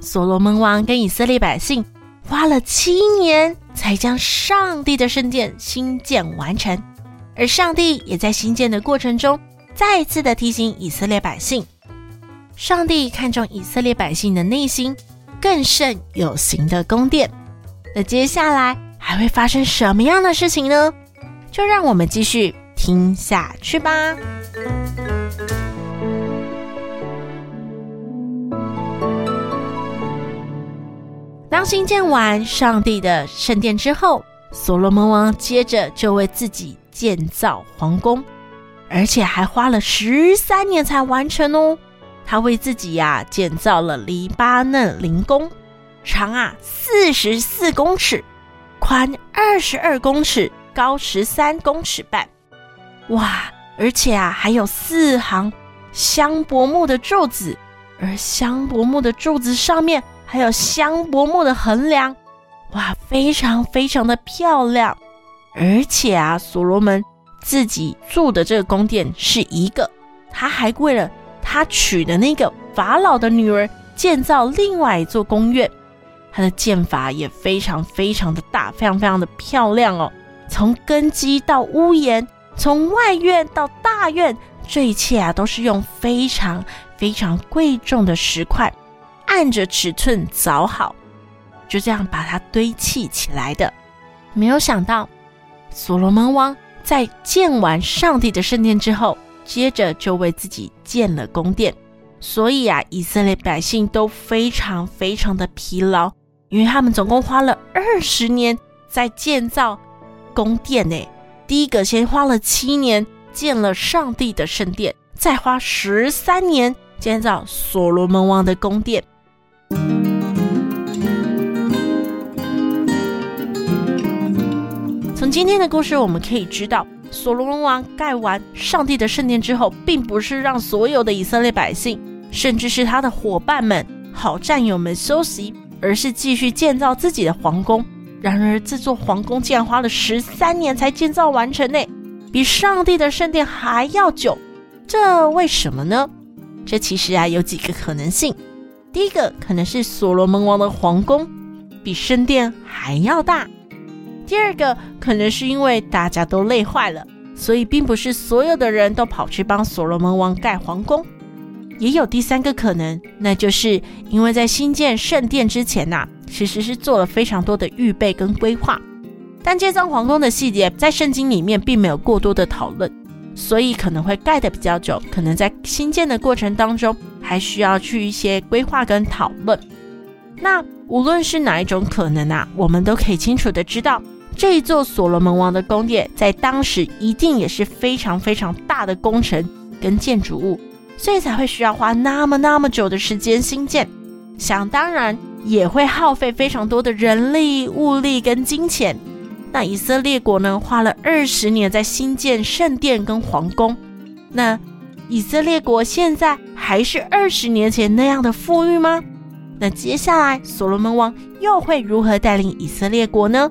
所罗门王跟以色列百姓花了七年才将上帝的圣殿兴建完成，而上帝也在兴建的过程中再次的提醒以色列百姓：上帝看重以色列百姓的内心，更胜有形的宫殿。那接下来还会发生什么样的事情呢？就让我们继续听下去吧。兴建完上帝的圣殿之后，所罗门王接着就为自己建造皇宫，而且还花了十三年才完成哦。他为自己呀、建造了黎巴嫩灵宫，长啊四十四公尺，宽二十二公尺，高十三公尺半。哇！而且啊还有四行香柏木的柱子，而香柏木的柱子上面。还有香柏木的横梁，哇，非常非常的漂亮。而且啊，所罗门自己住的这个宫殿是一个，他还为了他娶的那个法老的女儿建造另外一座宫院。他的建法也非常非常的大，非常非常的漂亮哦。从根基到屋檐，从外院到大院，这一切啊都是用非常非常贵重的石块。按着尺寸凿好，就这样把它堆砌起来的。没有想到，所罗门王在建完上帝的圣殿之后，接着就为自己建了宫殿。所以啊，以色列百姓都非常非常的疲劳，因为他们总共花了二十年在建造宫殿呢。第一个先花了七年建了上帝的圣殿，再花十三年建造所罗门王的宫殿。今天的故事，我们可以知道，所罗门王盖完上帝的圣殿之后，并不是让所有的以色列百姓，甚至是他的伙伴们、好战友们休息，而是继续建造自己的皇宫。然而，这座皇宫竟然花了十三年才建造完成呢，比上帝的圣殿还要久。这为什么呢？这其实啊，有几个可能性。第一个可能是所罗门王的皇宫比圣殿还要大。第二个可能是因为大家都累坏了，所以并不是所有的人都跑去帮所罗门王盖皇宫。也有第三个可能，那就是因为在新建圣殿之前呐、其实是做了非常多的预备跟规划，但建造皇宫的细节在圣经里面并没有过多的讨论。所以可能会盖得比较久，可能在新建的过程当中还需要去一些规划跟讨论。那无论是哪一种可能啊，我们都可以清楚的知道，这一座所罗门王的宫殿在当时一定也是非常非常大的工程跟建筑物，所以才会需要花那么那么久的时间兴建。想当然也会耗费非常多的人力物力跟金钱。那以色列国呢，花了二十年在新建圣殿跟皇宫。那以色列国现在还是二十年前那样的富裕吗？那接下来所罗门王又会如何带领以色列国呢？